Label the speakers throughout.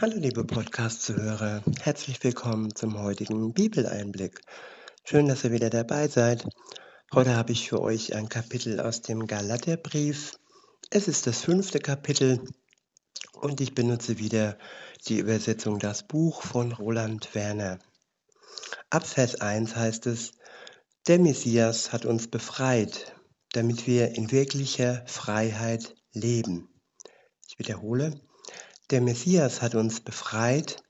Speaker 1: Hallo liebe Podcast-Zuhörer, herzlich willkommen zum heutigen Bibeleinblick. Schön, dass ihr wieder dabei seid. Heute habe ich für euch ein Kapitel aus dem Galaterbrief. Es ist das fünfte Kapitel und ich benutze wieder die Übersetzung Das Buch von Roland Werner. Ab Vers 1 heißt es, der Messias hat uns befreit, damit wir in wirklicher Freiheit leben. Ich wiederhole, der Messias hat uns befreit,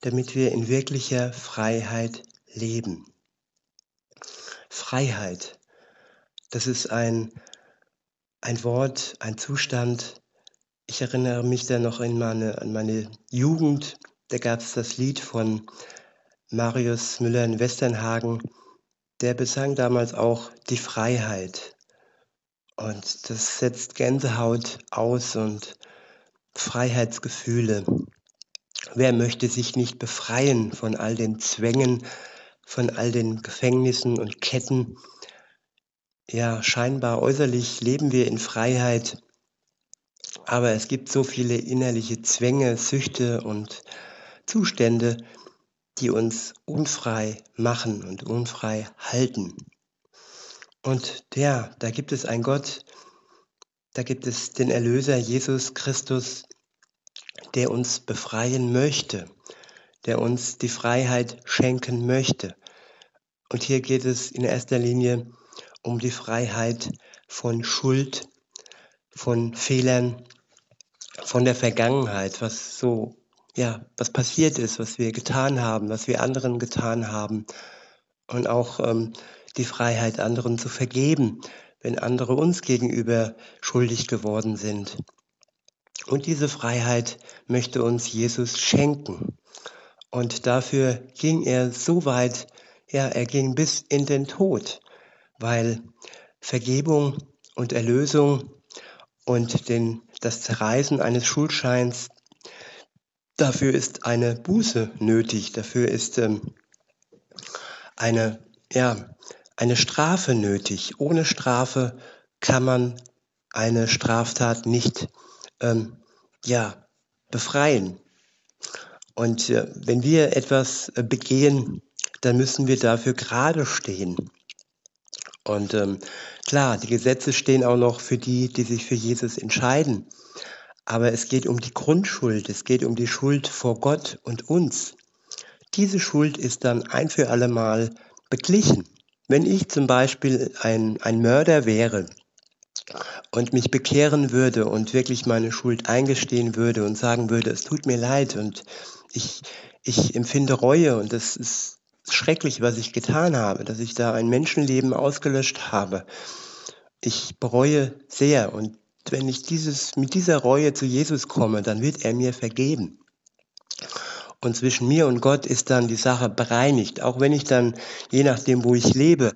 Speaker 1: damit wir in wirklicher Freiheit leben. Freiheit, das ist ein, ein Wort, ein Zustand. Ich erinnere mich da noch in meine, an meine Jugend. Da gab es das Lied von Marius Müller in Westernhagen. Der besang damals auch die Freiheit. Und das setzt Gänsehaut aus und Freiheitsgefühle. Wer möchte sich nicht befreien von all den Zwängen, von all den Gefängnissen und Ketten? Ja, scheinbar äußerlich leben wir in Freiheit, aber es gibt so viele innerliche Zwänge, Süchte und Zustände, die uns unfrei machen und unfrei halten. Und ja, da gibt es einen Gott, da gibt es den Erlöser Jesus Christus, der uns befreien möchte, der uns die Freiheit schenken möchte. Und hier geht es in erster Linie um die Freiheit von Schuld, von Fehlern, von der Vergangenheit, was so, ja, was passiert ist, was wir getan haben, was wir anderen getan haben. Und auch ähm, die Freiheit, anderen zu vergeben, wenn andere uns gegenüber schuldig geworden sind. Und diese Freiheit möchte uns Jesus schenken. Und dafür ging er so weit, ja, er ging bis in den Tod, weil Vergebung und Erlösung und den, das Zerreißen eines Schuldscheins, dafür ist eine Buße nötig, dafür ist ähm, eine, ja, eine Strafe nötig. Ohne Strafe kann man eine Straftat nicht ähm, ja, befreien. Und äh, wenn wir etwas äh, begehen, dann müssen wir dafür gerade stehen. Und ähm, klar, die Gesetze stehen auch noch für die, die sich für Jesus entscheiden. Aber es geht um die Grundschuld, es geht um die Schuld vor Gott und uns. Diese Schuld ist dann ein für alle Mal beglichen. Wenn ich zum Beispiel ein, ein Mörder wäre und mich bekehren würde und wirklich meine Schuld eingestehen würde und sagen würde, es tut mir leid und ich, ich empfinde Reue und es ist schrecklich, was ich getan habe, dass ich da ein Menschenleben ausgelöscht habe. Ich bereue sehr und wenn ich dieses, mit dieser Reue zu Jesus komme, dann wird er mir vergeben. Und zwischen mir und Gott ist dann die Sache bereinigt. Auch wenn ich dann, je nachdem, wo ich lebe,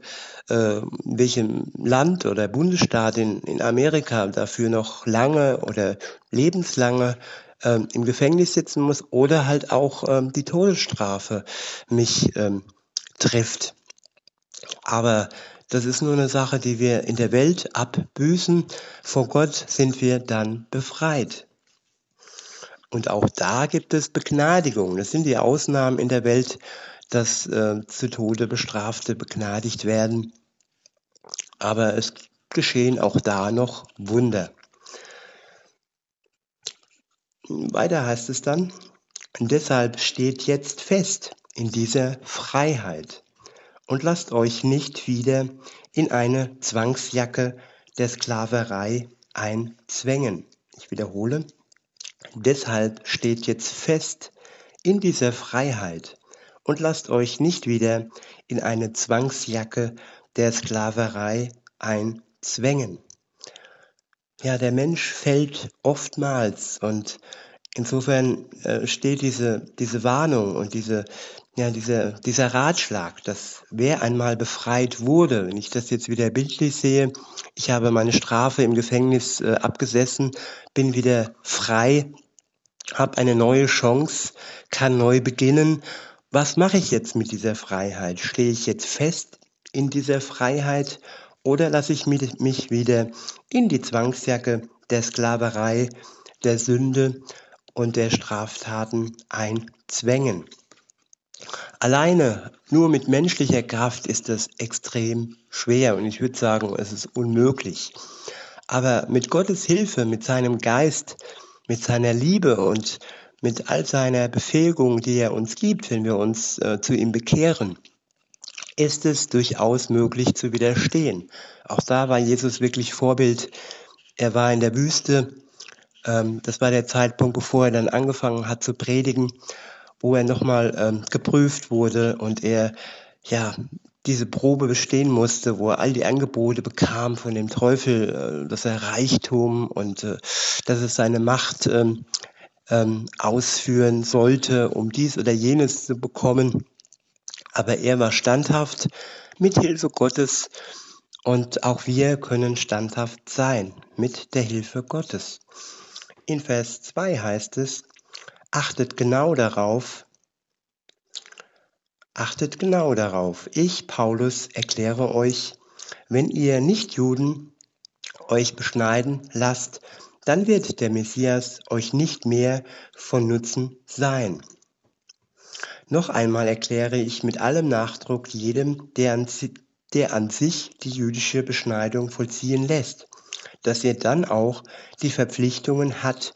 Speaker 1: äh, welchem Land oder Bundesstaat in, in Amerika dafür noch lange oder lebenslange äh, im Gefängnis sitzen muss oder halt auch äh, die Todesstrafe mich ähm, trifft. Aber das ist nur eine Sache, die wir in der Welt abbüßen. Vor Gott sind wir dann befreit. Und auch da gibt es Begnadigungen. Das sind die Ausnahmen in der Welt, dass äh, zu Tode Bestrafte begnadigt werden. Aber es geschehen auch da noch Wunder. Weiter heißt es dann, deshalb steht jetzt fest in dieser Freiheit und lasst euch nicht wieder in eine Zwangsjacke der Sklaverei einzwängen. Ich wiederhole, Deshalb steht jetzt fest in dieser Freiheit und lasst euch nicht wieder in eine Zwangsjacke der Sklaverei einzwängen. Ja, der Mensch fällt oftmals und insofern äh, steht diese, diese Warnung und diese, ja, diese, dieser Ratschlag, dass wer einmal befreit wurde, wenn ich das jetzt wieder bildlich sehe, ich habe meine Strafe im Gefängnis äh, abgesessen, bin wieder frei, habe eine neue Chance, kann neu beginnen. Was mache ich jetzt mit dieser Freiheit? Stehe ich jetzt fest in dieser Freiheit oder lasse ich mich wieder in die Zwangsjacke der Sklaverei, der Sünde und der Straftaten einzwängen. Alleine nur mit menschlicher Kraft ist das extrem schwer und ich würde sagen, es ist unmöglich. Aber mit Gottes Hilfe, mit seinem Geist, mit seiner Liebe und mit all seiner Befähigung, die er uns gibt, wenn wir uns äh, zu ihm bekehren, ist es durchaus möglich zu widerstehen. Auch da war Jesus wirklich Vorbild. Er war in der Wüste. Ähm, das war der Zeitpunkt, bevor er dann angefangen hat zu predigen, wo er nochmal ähm, geprüft wurde und er ja diese Probe bestehen musste, wo er all die Angebote bekam von dem Teufel, äh, dass er Reichtum und äh, dass es seine Macht ähm, ähm, ausführen sollte, um dies oder jenes zu bekommen. Aber er war standhaft mit Hilfe Gottes und auch wir können standhaft sein mit der Hilfe Gottes. In Vers 2 heißt es, achtet genau darauf, achtet genau darauf. Ich, Paulus, erkläre euch, wenn ihr Nichtjuden euch beschneiden lasst, dann wird der Messias euch nicht mehr von Nutzen sein. Noch einmal erkläre ich mit allem Nachdruck jedem, der an, der an sich die jüdische Beschneidung vollziehen lässt, dass er dann auch die Verpflichtungen hat,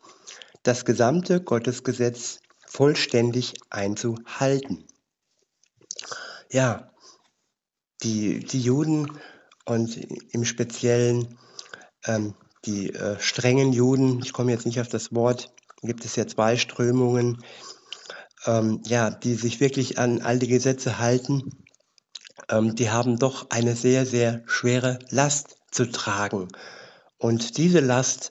Speaker 1: das gesamte Gottesgesetz vollständig einzuhalten. Ja, die, die Juden und im Speziellen ähm, die äh, strengen Juden, ich komme jetzt nicht auf das Wort, gibt es ja zwei Strömungen, ähm, ja, die sich wirklich an all die Gesetze halten, ähm, die haben doch eine sehr, sehr schwere Last zu tragen. Und diese Last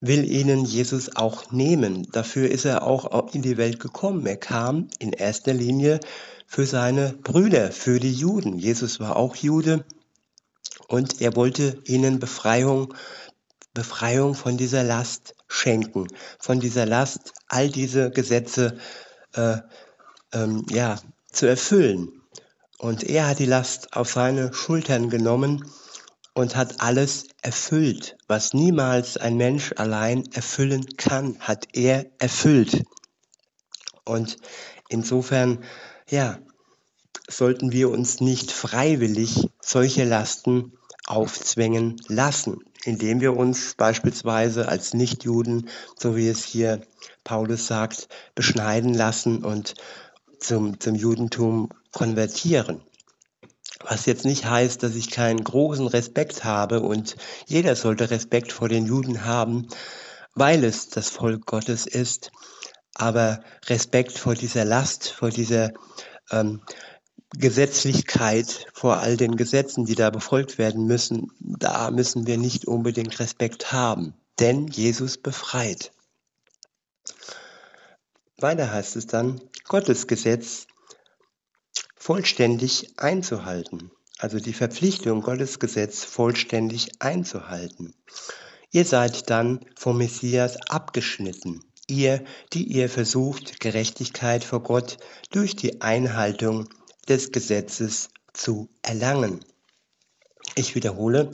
Speaker 1: will ihnen Jesus auch nehmen. Dafür ist er auch in die Welt gekommen. Er kam in erster Linie für seine Brüder, für die Juden. Jesus war auch Jude und er wollte ihnen Befreiung Befreiung von dieser Last schenken, von dieser Last, all diese Gesetze äh, ähm, ja, zu erfüllen. Und er hat die Last auf seine Schultern genommen und hat alles erfüllt, was niemals ein Mensch allein erfüllen kann, hat er erfüllt. Und insofern, ja, sollten wir uns nicht freiwillig solche Lasten aufzwängen lassen indem wir uns beispielsweise als Nichtjuden, so wie es hier Paulus sagt, beschneiden lassen und zum, zum Judentum konvertieren. Was jetzt nicht heißt, dass ich keinen großen Respekt habe und jeder sollte Respekt vor den Juden haben, weil es das Volk Gottes ist, aber Respekt vor dieser Last, vor dieser ähm, Gesetzlichkeit vor all den Gesetzen, die da befolgt werden müssen, da müssen wir nicht unbedingt Respekt haben, denn Jesus befreit. Weiter heißt es dann, Gottes Gesetz vollständig einzuhalten, also die Verpflichtung, Gottes Gesetz vollständig einzuhalten. Ihr seid dann vom Messias abgeschnitten, ihr, die ihr versucht, Gerechtigkeit vor Gott durch die Einhaltung des Gesetzes zu erlangen. Ich wiederhole,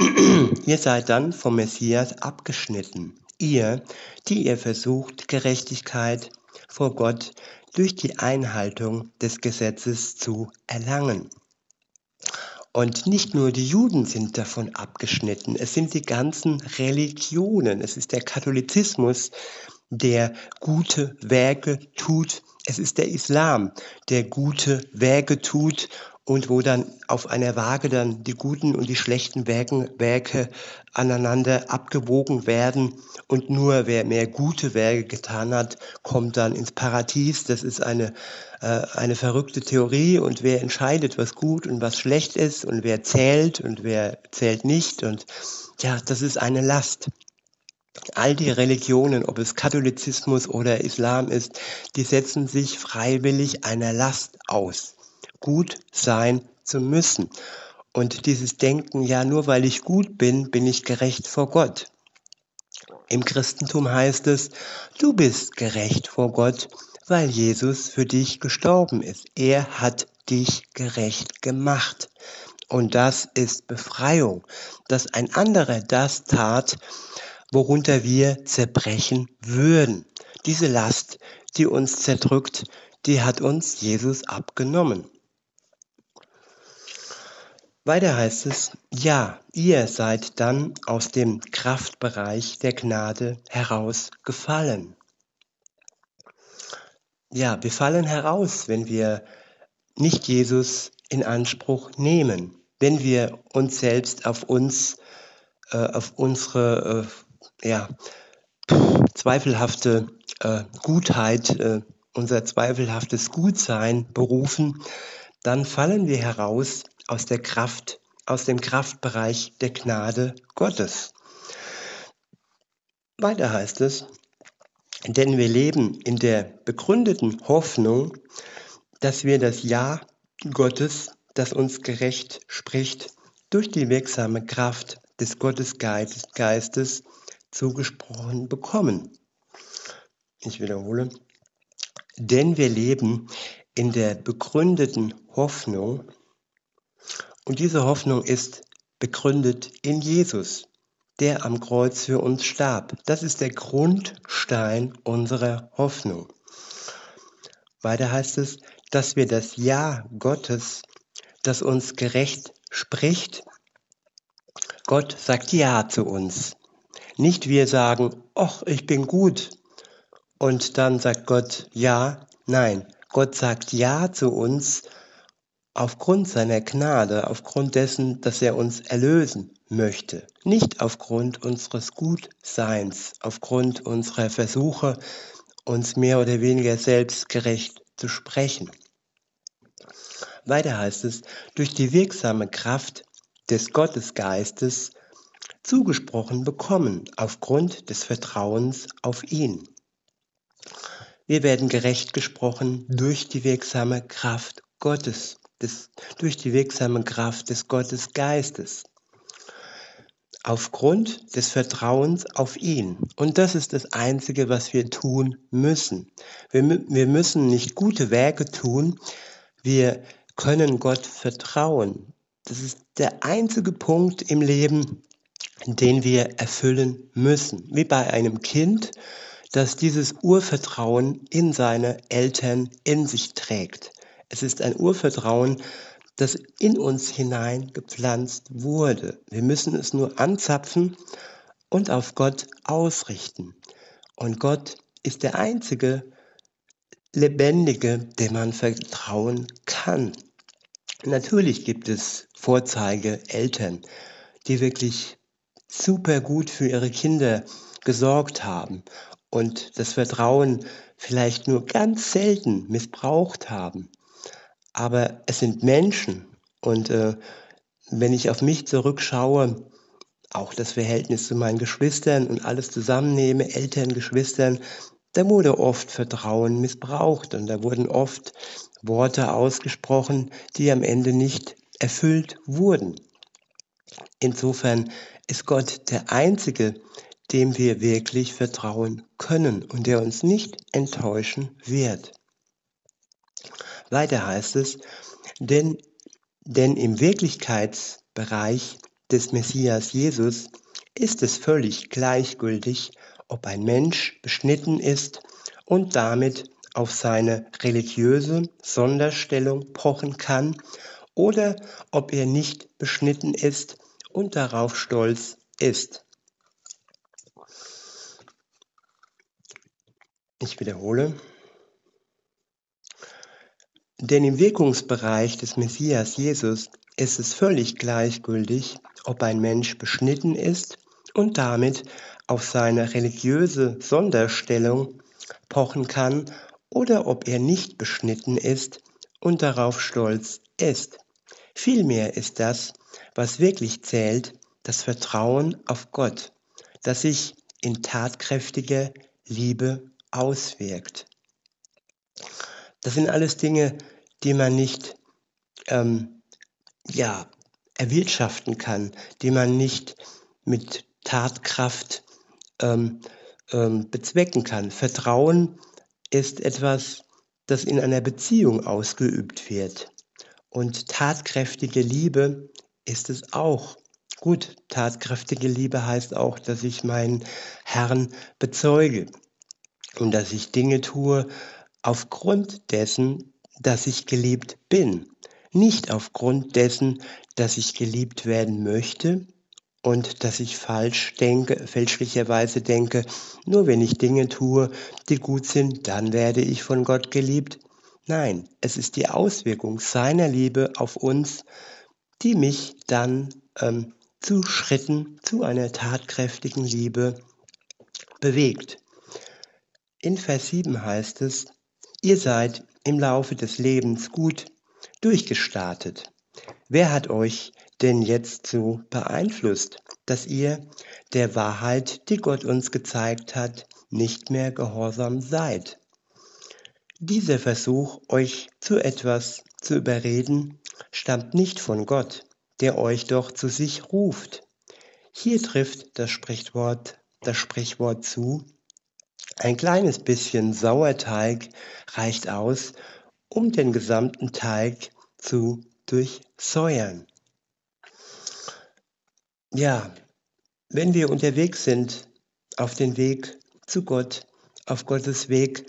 Speaker 1: ihr seid dann vom Messias abgeschnitten. Ihr, die ihr versucht, Gerechtigkeit vor Gott durch die Einhaltung des Gesetzes zu erlangen. Und nicht nur die Juden sind davon abgeschnitten, es sind die ganzen Religionen, es ist der Katholizismus, der gute Werke tut. Es ist der Islam, der gute Werke tut und wo dann auf einer Waage dann die guten und die schlechten Werke, aneinander abgewogen werden und nur wer mehr gute Werke getan hat, kommt dann ins Paradies. Das ist eine, äh, eine verrückte Theorie und wer entscheidet, was gut und was schlecht ist und wer zählt und wer zählt nicht und ja, das ist eine Last. All die Religionen, ob es Katholizismus oder Islam ist, die setzen sich freiwillig einer Last aus, gut sein zu müssen. Und dieses Denken, ja, nur weil ich gut bin, bin ich gerecht vor Gott. Im Christentum heißt es, du bist gerecht vor Gott, weil Jesus für dich gestorben ist. Er hat dich gerecht gemacht. Und das ist Befreiung, dass ein anderer das tat, worunter wir zerbrechen würden. diese Last, die uns zerdrückt, die hat uns Jesus abgenommen. Weiter heißt es, ja, ihr seid dann aus dem Kraftbereich der Gnade herausgefallen. Ja, wir fallen heraus, wenn wir nicht Jesus in Anspruch nehmen, wenn wir uns selbst auf uns, äh, auf unsere äh, ja, zweifelhafte äh, Gutheit, äh, unser zweifelhaftes Gutsein berufen, dann fallen wir heraus aus der Kraft, aus dem Kraftbereich der Gnade Gottes. Weiter heißt es, denn wir leben in der begründeten Hoffnung, dass wir das Ja Gottes, das uns gerecht spricht, durch die wirksame Kraft des Gottesgeistes zugesprochen bekommen. Ich wiederhole, denn wir leben in der begründeten Hoffnung und diese Hoffnung ist begründet in Jesus, der am Kreuz für uns starb. Das ist der Grundstein unserer Hoffnung. Weiter heißt es, dass wir das Ja Gottes, das uns gerecht spricht, Gott sagt Ja zu uns. Nicht wir sagen, ach, ich bin gut. Und dann sagt Gott Ja. Nein, Gott sagt Ja zu uns aufgrund seiner Gnade, aufgrund dessen, dass er uns erlösen möchte. Nicht aufgrund unseres Gutseins, aufgrund unserer Versuche, uns mehr oder weniger selbstgerecht zu sprechen. Weiter heißt es, durch die wirksame Kraft des Gottesgeistes zugesprochen bekommen, aufgrund des Vertrauens auf ihn. Wir werden gerecht gesprochen durch die wirksame Kraft Gottes, des, durch die wirksame Kraft des Gottesgeistes aufgrund des Vertrauens auf ihn. Und das ist das Einzige, was wir tun müssen. Wir, wir müssen nicht gute Werke tun, wir können Gott vertrauen. Das ist der einzige Punkt im Leben, den wir erfüllen müssen. Wie bei einem Kind, das dieses Urvertrauen in seine Eltern in sich trägt. Es ist ein Urvertrauen, das in uns hinein gepflanzt wurde. Wir müssen es nur anzapfen und auf Gott ausrichten. Und Gott ist der einzige Lebendige, dem man vertrauen kann. Natürlich gibt es Vorzeigeeltern, die wirklich super gut für ihre Kinder gesorgt haben und das Vertrauen vielleicht nur ganz selten missbraucht haben aber es sind Menschen. Und äh, wenn ich auf mich zurückschaue, auch das Verhältnis zu meinen Geschwistern und alles zusammennehme, Eltern, Geschwistern, da wurde oft Vertrauen missbraucht und da wurden oft Worte ausgesprochen, die am Ende nicht erfüllt wurden. Insofern ist Gott der Einzige, dem wir wirklich vertrauen können und der uns nicht enttäuschen wird. Weiter heißt es, denn, denn im Wirklichkeitsbereich des Messias Jesus ist es völlig gleichgültig, ob ein Mensch beschnitten ist und damit auf seine religiöse Sonderstellung pochen kann oder ob er nicht beschnitten ist und darauf stolz ist. Ich wiederhole, denn im Wirkungsbereich des Messias Jesus ist es völlig gleichgültig, ob ein Mensch beschnitten ist und damit auf seine religiöse Sonderstellung pochen kann oder ob er nicht beschnitten ist und darauf stolz ist. Vielmehr ist das, was wirklich zählt, das Vertrauen auf Gott, das sich in tatkräftiger Liebe auswirkt. Das sind alles Dinge, die man nicht ähm, ja, erwirtschaften kann, die man nicht mit Tatkraft ähm, ähm, bezwecken kann. Vertrauen ist etwas, das in einer Beziehung ausgeübt wird. Und tatkräftige Liebe ist es auch. Gut, tatkräftige Liebe heißt auch, dass ich meinen Herrn bezeuge. Und dass ich Dinge tue aufgrund dessen, dass ich geliebt bin, nicht aufgrund dessen, dass ich geliebt werden möchte und dass ich falsch denke, fälschlicherweise denke, nur wenn ich Dinge tue, die gut sind, dann werde ich von Gott geliebt. Nein, es ist die Auswirkung seiner Liebe auf uns, die mich dann ähm, zu Schritten zu einer tatkräftigen Liebe bewegt. In Vers 7 heißt es, ihr seid im Laufe des Lebens gut durchgestartet. Wer hat euch denn jetzt so beeinflusst, dass ihr der Wahrheit, die Gott uns gezeigt hat, nicht mehr gehorsam seid? Dieser Versuch, euch zu etwas zu überreden, stammt nicht von Gott, der euch doch zu sich ruft. Hier trifft das Sprichwort, das Sprichwort zu, ein kleines bisschen Sauerteig reicht aus, um den gesamten Teig zu durchsäuern. Ja, wenn wir unterwegs sind auf den Weg zu Gott, auf Gottes Weg,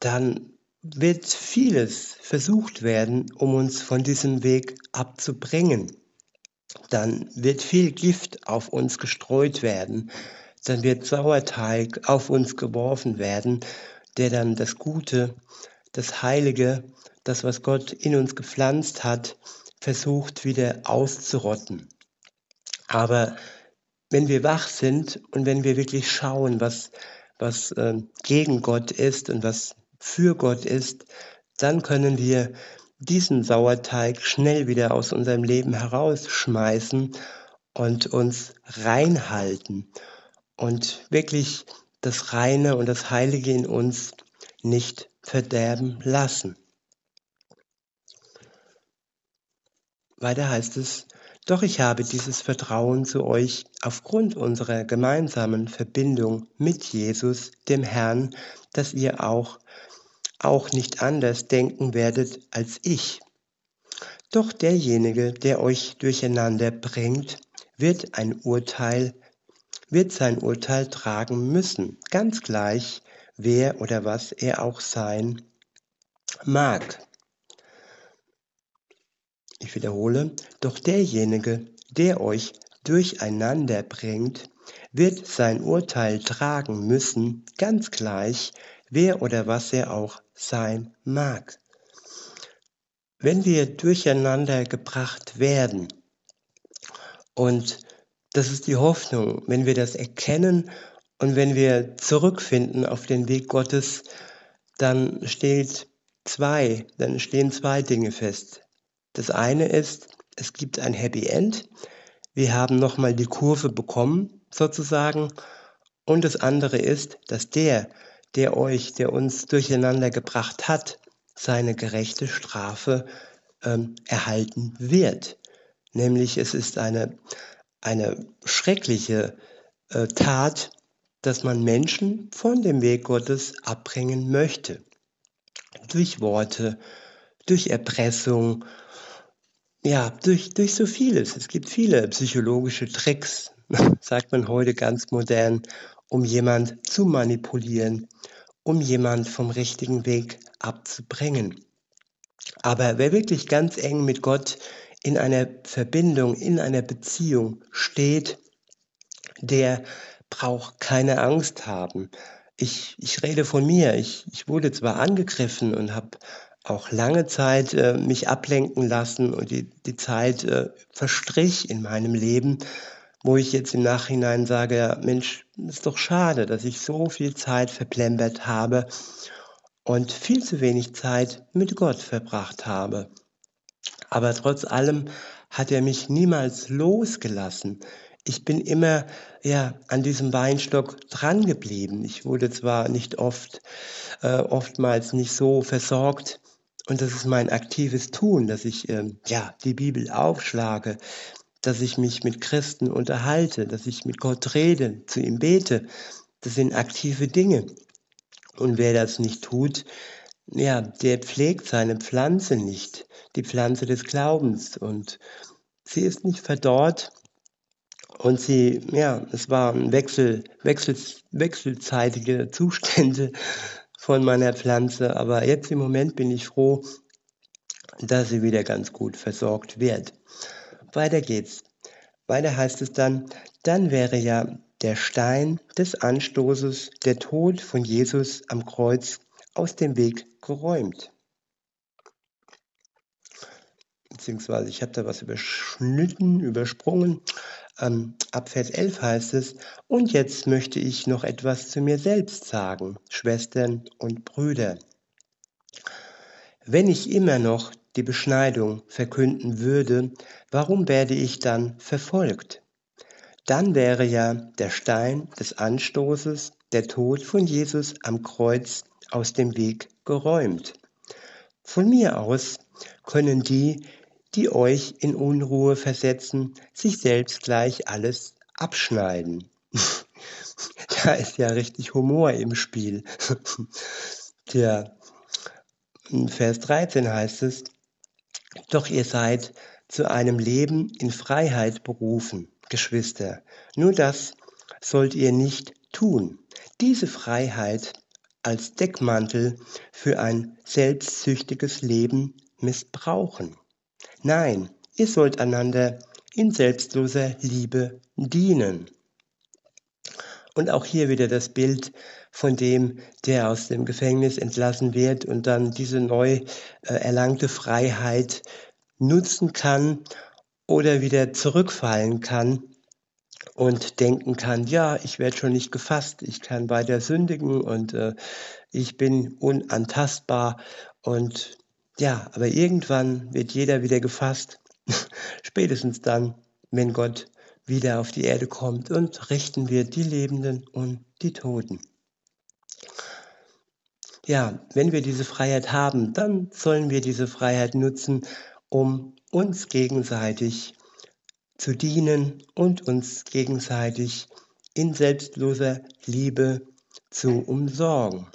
Speaker 1: dann wird vieles versucht werden, um uns von diesem Weg abzubringen. Dann wird viel Gift auf uns gestreut werden. Dann wird Sauerteig auf uns geworfen werden, der dann das Gute, das Heilige, das, was Gott in uns gepflanzt hat, versucht wieder auszurotten. Aber wenn wir wach sind und wenn wir wirklich schauen, was, was äh, gegen Gott ist und was für Gott ist, dann können wir diesen Sauerteig schnell wieder aus unserem Leben herausschmeißen und uns reinhalten und wirklich das Reine und das Heilige in uns nicht verderben lassen. Weiter heißt es, doch ich habe dieses Vertrauen zu euch aufgrund unserer gemeinsamen Verbindung mit Jesus, dem Herrn, dass ihr auch, auch nicht anders denken werdet als ich. Doch derjenige, der euch durcheinander bringt, wird ein Urteil, wird sein Urteil tragen müssen, ganz gleich, wer oder was er auch sein mag. Ich wiederhole, doch derjenige, der euch durcheinander bringt, wird sein Urteil tragen müssen, ganz gleich, wer oder was er auch sein mag. Wenn wir durcheinander gebracht werden, und das ist die Hoffnung, wenn wir das erkennen und wenn wir zurückfinden auf den Weg Gottes, dann steht zwei, dann stehen zwei Dinge fest. Das eine ist, es gibt ein Happy End. Wir haben nochmal die Kurve bekommen, sozusagen. Und das andere ist, dass der, der euch, der uns durcheinander gebracht hat, seine gerechte Strafe ähm, erhalten wird. Nämlich es ist eine, eine schreckliche äh, Tat, dass man Menschen von dem Weg Gottes abbringen möchte. Durch Worte, durch Erpressung ja, durch, durch so vieles. Es gibt viele psychologische Tricks, sagt man heute ganz modern, um jemand zu manipulieren, um jemand vom richtigen Weg abzubringen. Aber wer wirklich ganz eng mit Gott in einer Verbindung, in einer Beziehung steht, der braucht keine Angst haben. Ich, ich rede von mir. Ich, ich wurde zwar angegriffen und habe auch lange Zeit äh, mich ablenken lassen und die, die Zeit äh, verstrich in meinem Leben, wo ich jetzt im Nachhinein sage, ja, Mensch, ist doch schade, dass ich so viel Zeit verplempert habe und viel zu wenig Zeit mit Gott verbracht habe. Aber trotz allem hat er mich niemals losgelassen. Ich bin immer ja an diesem Weinstock dran geblieben. Ich wurde zwar nicht oft, äh, oftmals nicht so versorgt und das ist mein aktives Tun, dass ich ähm, ja die Bibel aufschlage, dass ich mich mit Christen unterhalte, dass ich mit Gott rede, zu ihm bete. Das sind aktive Dinge. Und wer das nicht tut, ja, der pflegt seine Pflanze nicht, die Pflanze des Glaubens. Und sie ist nicht verdorrt Und sie, ja, es waren Wechsel, Wechsel, wechselseitige Zustände von meiner Pflanze, aber jetzt im Moment bin ich froh, dass sie wieder ganz gut versorgt wird. Weiter geht's. Weiter heißt es dann, dann wäre ja der Stein des Anstoßes, der Tod von Jesus am Kreuz, aus dem Weg geräumt. Beziehungsweise ich habe da was überschnitten, übersprungen. Ähm, ab Vers 11 heißt es, und jetzt möchte ich noch etwas zu mir selbst sagen, Schwestern und Brüder. Wenn ich immer noch die Beschneidung verkünden würde, warum werde ich dann verfolgt? Dann wäre ja der Stein des Anstoßes, der Tod von Jesus am Kreuz, aus dem Weg geräumt. Von mir aus können die, die euch in Unruhe versetzen, sich selbst gleich alles abschneiden. da ist ja richtig Humor im Spiel. Tja, Vers 13 heißt es, doch ihr seid zu einem Leben in Freiheit berufen, Geschwister. Nur das sollt ihr nicht tun. Diese Freiheit als Deckmantel für ein selbstsüchtiges Leben missbrauchen. Nein, ihr sollt einander in selbstloser Liebe dienen. Und auch hier wieder das Bild von dem, der aus dem Gefängnis entlassen wird und dann diese neu äh, erlangte Freiheit nutzen kann oder wieder zurückfallen kann und denken kann, ja, ich werde schon nicht gefasst, ich kann weiter sündigen und äh, ich bin unantastbar und ja, aber irgendwann wird jeder wieder gefasst, spätestens dann, wenn Gott wieder auf die Erde kommt und richten wird die Lebenden und die Toten. Ja, wenn wir diese Freiheit haben, dann sollen wir diese Freiheit nutzen, um uns gegenseitig zu dienen und uns gegenseitig in selbstloser Liebe zu umsorgen.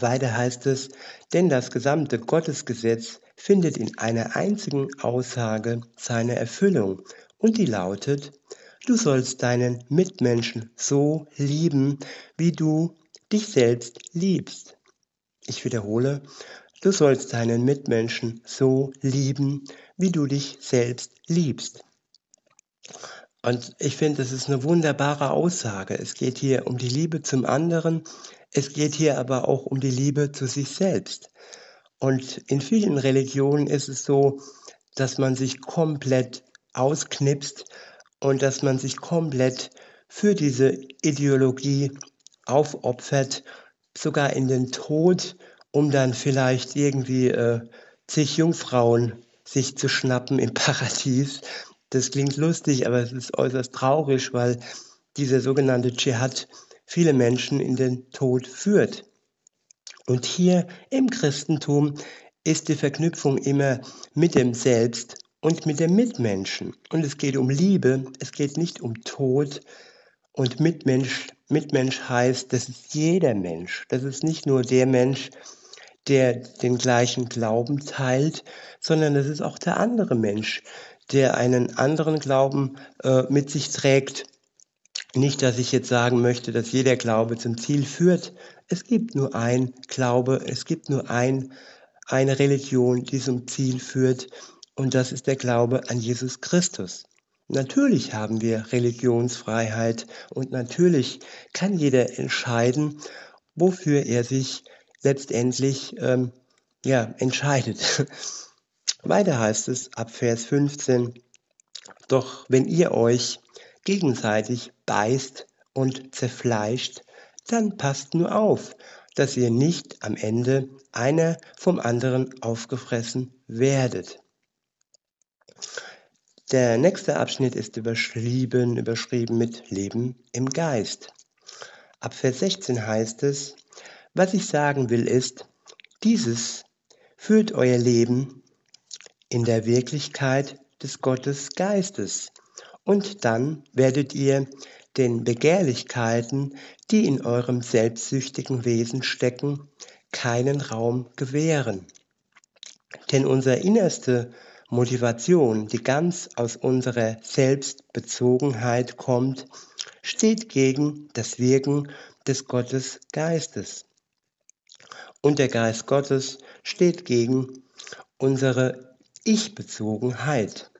Speaker 1: Weiter heißt es, denn das gesamte Gottesgesetz findet in einer einzigen Aussage seine Erfüllung und die lautet, du sollst deinen Mitmenschen so lieben, wie du dich selbst liebst. Ich wiederhole, du sollst deinen Mitmenschen so lieben, wie du dich selbst liebst. Und ich finde, das ist eine wunderbare Aussage. Es geht hier um die Liebe zum anderen, es geht hier aber auch um die Liebe zu sich selbst. Und in vielen Religionen ist es so, dass man sich komplett ausknipst und dass man sich komplett für diese Ideologie aufopfert, sogar in den Tod, um dann vielleicht irgendwie äh, zig Jungfrauen sich zu schnappen im Paradies. Das klingt lustig, aber es ist äußerst traurig, weil dieser sogenannte Dschihad viele Menschen in den Tod führt. Und hier im Christentum ist die Verknüpfung immer mit dem Selbst und mit dem Mitmenschen. Und es geht um Liebe, es geht nicht um Tod. Und Mitmensch, Mitmensch heißt, das ist jeder Mensch. Das ist nicht nur der Mensch, der den gleichen Glauben teilt, sondern es ist auch der andere Mensch, der einen anderen Glauben äh, mit sich trägt. Nicht, dass ich jetzt sagen möchte, dass jeder Glaube zum Ziel führt. Es gibt nur ein Glaube, es gibt nur ein, eine Religion, die zum Ziel führt. Und das ist der Glaube an Jesus Christus. Natürlich haben wir Religionsfreiheit und natürlich kann jeder entscheiden, wofür er sich letztendlich ähm, ja, entscheidet. Weiter heißt es ab Vers 15, doch wenn ihr euch gegenseitig beißt und zerfleischt, dann passt nur auf, dass ihr nicht am Ende einer vom anderen aufgefressen werdet. Der nächste Abschnitt ist überschrieben, überschrieben mit Leben im Geist. Ab Vers 16 heißt es, was ich sagen will ist, dieses führt euer Leben in der Wirklichkeit des Gottes Geistes und dann werdet ihr den Begehrlichkeiten, die in eurem selbstsüchtigen Wesen stecken, keinen Raum gewähren. Denn unser innerste Motivation, die ganz aus unserer Selbstbezogenheit kommt, steht gegen das Wirken des Gottesgeistes. Und der Geist Gottes steht gegen unsere Ich-Bezogenheit.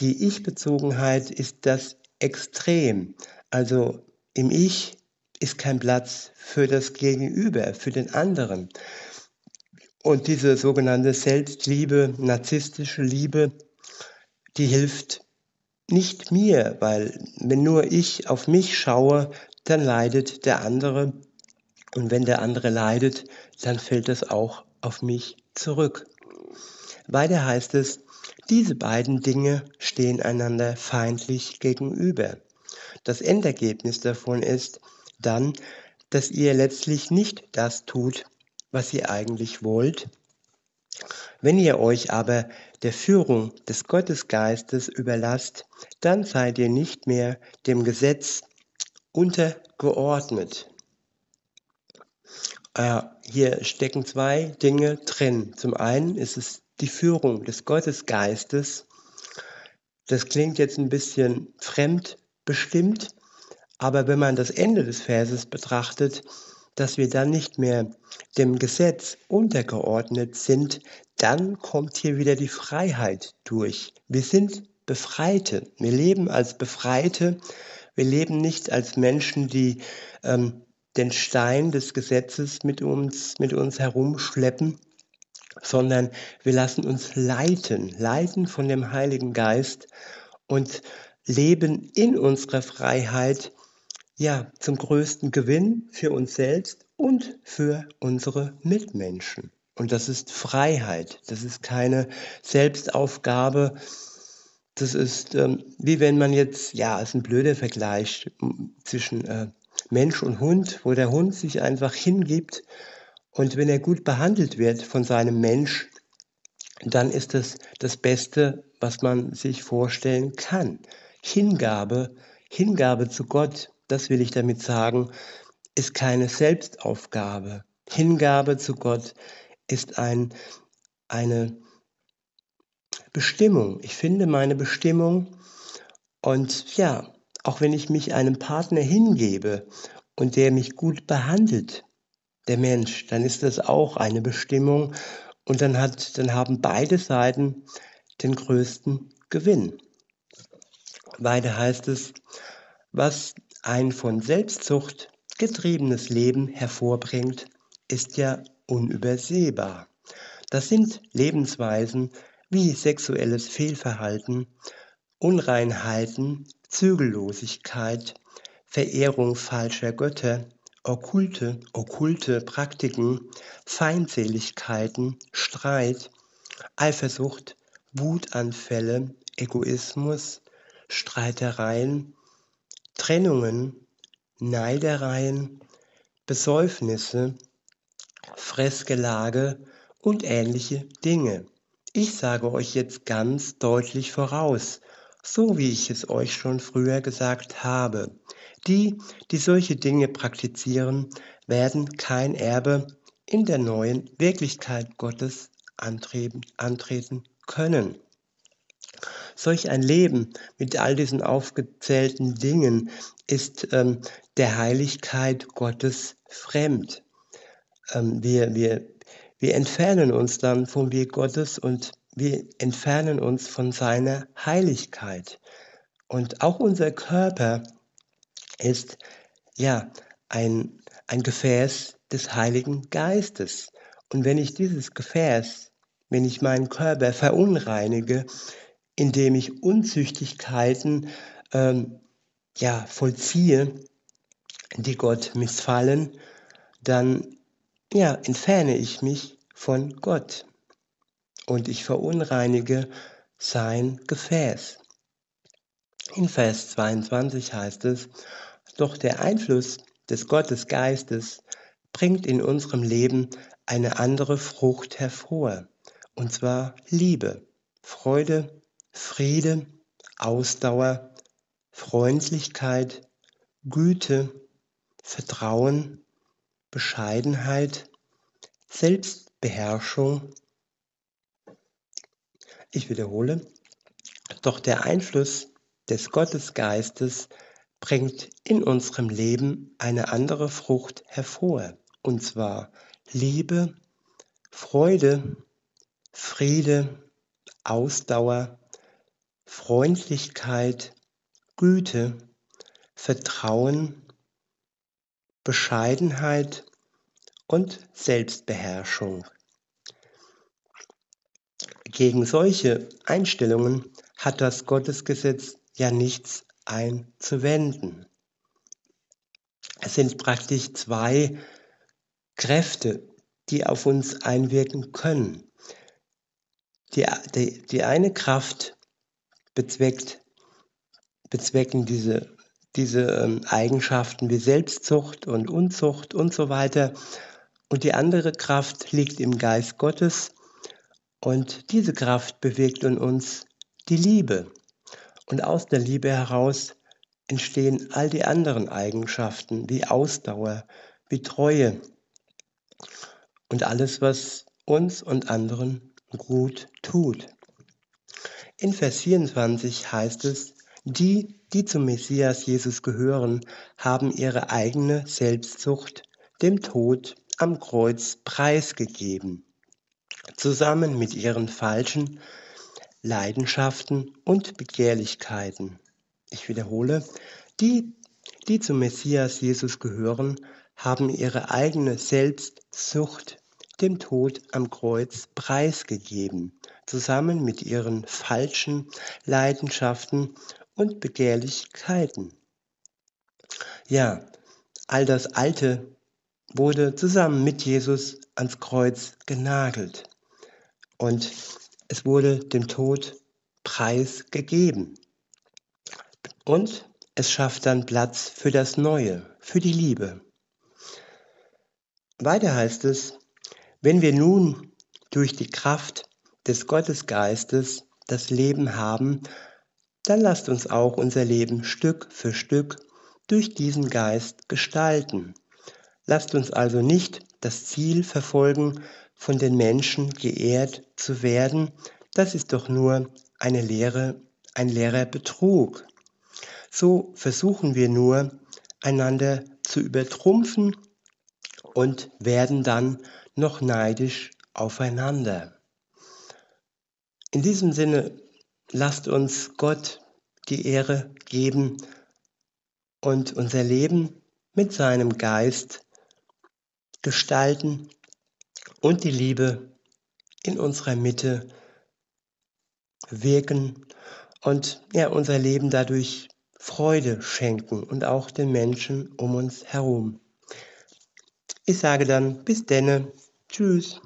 Speaker 1: Die Ich-Bezogenheit ist das Extrem. Also im Ich ist kein Platz für das Gegenüber, für den anderen. Und diese sogenannte Selbstliebe, narzisstische Liebe, die hilft nicht mir, weil wenn nur ich auf mich schaue, dann leidet der andere. Und wenn der andere leidet, dann fällt es auch auf mich zurück. Weiter heißt es, diese beiden Dinge stehen einander feindlich gegenüber. Das Endergebnis davon ist dann, dass ihr letztlich nicht das tut, was ihr eigentlich wollt. Wenn ihr euch aber der Führung des Gottesgeistes überlasst, dann seid ihr nicht mehr dem Gesetz untergeordnet. Äh, hier stecken zwei Dinge drin. Zum einen ist es die Führung des Gottesgeistes. Das klingt jetzt ein bisschen fremdbestimmt, aber wenn man das Ende des Verses betrachtet, dass wir dann nicht mehr dem Gesetz untergeordnet sind, dann kommt hier wieder die Freiheit durch. Wir sind Befreite. Wir leben als Befreite. Wir leben nicht als Menschen, die ähm, den Stein des Gesetzes mit uns, mit uns herumschleppen, sondern wir lassen uns leiten, leiten von dem Heiligen Geist und leben in unserer Freiheit ja zum größten Gewinn für uns selbst und für unsere Mitmenschen. Und das ist Freiheit. Das ist keine Selbstaufgabe. Das ist ähm, wie wenn man jetzt, ja, ist ein blöder Vergleich zwischen äh, Mensch und Hund, wo der Hund sich einfach hingibt und wenn er gut behandelt wird von seinem Mensch, dann ist das das Beste, was man sich vorstellen kann. Hingabe, Hingabe zu Gott, das will ich damit sagen, ist keine Selbstaufgabe. Hingabe zu Gott ist ein, eine Bestimmung. Ich finde meine Bestimmung und ja, auch wenn ich mich einem Partner hingebe und der mich gut behandelt, der Mensch, dann ist das auch eine Bestimmung und dann, hat, dann haben beide Seiten den größten Gewinn. Weiter heißt es, was ein von Selbstzucht getriebenes Leben hervorbringt, ist ja unübersehbar. Das sind Lebensweisen wie sexuelles Fehlverhalten, Unreinheiten, Zügellosigkeit, Verehrung falscher Götter, okkulte, okkulte Praktiken, Feindseligkeiten, Streit, Eifersucht, Wutanfälle, Egoismus, Streitereien, Trennungen, Neidereien, Besäufnisse, Fressgelage und ähnliche Dinge. Ich sage euch jetzt ganz deutlich voraus, so wie ich es euch schon früher gesagt habe. Die, die solche Dinge praktizieren, werden kein Erbe in der neuen Wirklichkeit Gottes antreten, können. Solch ein Leben mit all diesen aufgezählten Dingen ist ähm, der Heiligkeit Gottes fremd. Ähm, wir, wir, wir entfernen uns dann vom Weg Gottes und wir entfernen uns von seiner Heiligkeit. Und auch unser Körper ist ja ein, ein Gefäß des Heiligen Geistes. Und wenn ich dieses Gefäß, wenn ich meinen Körper verunreinige, indem ich Unzüchtigkeiten ähm, ja, vollziehe, die Gott missfallen, dann ja, entferne ich mich von Gott und ich verunreinige sein Gefäß. In Vers 22 heißt es, doch der Einfluss des Gottesgeistes bringt in unserem Leben eine andere Frucht hervor, und zwar Liebe, Freude, Friede, Ausdauer, Freundlichkeit, Güte, Vertrauen, Bescheidenheit, Selbstbeherrschung, Ich wiederhole, doch der Einfluss des Gottesgeistes bringt in unserem Leben eine andere Frucht hervor, und zwar Liebe, Freude, Friede, Ausdauer, Freundlichkeit, Güte, Vertrauen, Bescheidenheit und Selbstbeherrschung. Gegen solche Einstellungen hat das Gottesgesetz ja nichts einzuwenden. Es sind praktisch zwei Kräfte, die auf uns einwirken können. Die, die, die eine Kraft bezweckt, bezwecken diese, diese ähm, Eigenschaften wie Selbstzucht und Unzucht und so weiter. Und die andere Kraft liegt im Geist Gottes und diese Kraft bewirkt in uns die Liebe. Und aus der Liebe heraus entstehen all die anderen Eigenschaften wie Ausdauer, wie Treue und alles, was uns und anderen gut tut. In Vers 24 heißt es, die, die zum Messias Jesus gehören, haben ihre eigene Selbstsucht dem Tod am Kreuz preisgegeben zusammen mit ihren falschen Leidenschaften und Begehrlichkeiten. Ich wiederhole, die, die zum Messias Jesus gehören, haben ihre eigene Selbstsucht dem Tod am Kreuz preisgegeben, zusammen mit ihren falschen Leidenschaften und Begehrlichkeiten. Ja, all das Alte wurde zusammen mit Jesus ans Kreuz genagelt und es wurde dem Tod preisgegeben. Und es schafft dann Platz für das Neue, für die Liebe. Weiter heißt es, wenn wir nun durch die Kraft des Gottesgeistes das Leben haben, dann lasst uns auch unser Leben Stück für Stück durch diesen Geist gestalten. Lasst uns also nicht das Ziel verfolgen, von den Menschen geehrt zu werden, das ist doch nur eine leere, ein leerer Betrug. So versuchen wir nur, einander zu übertrumpfen und werden dann noch neidisch aufeinander. In diesem Sinne, lasst uns Gott die Ehre geben und unser Leben mit seinem Geist gestalten und die Liebe in unserer Mitte wirken und ja, unser Leben dadurch Freude schenken und auch den Menschen um uns herum. Ich sage dann bis denne. Tschüss.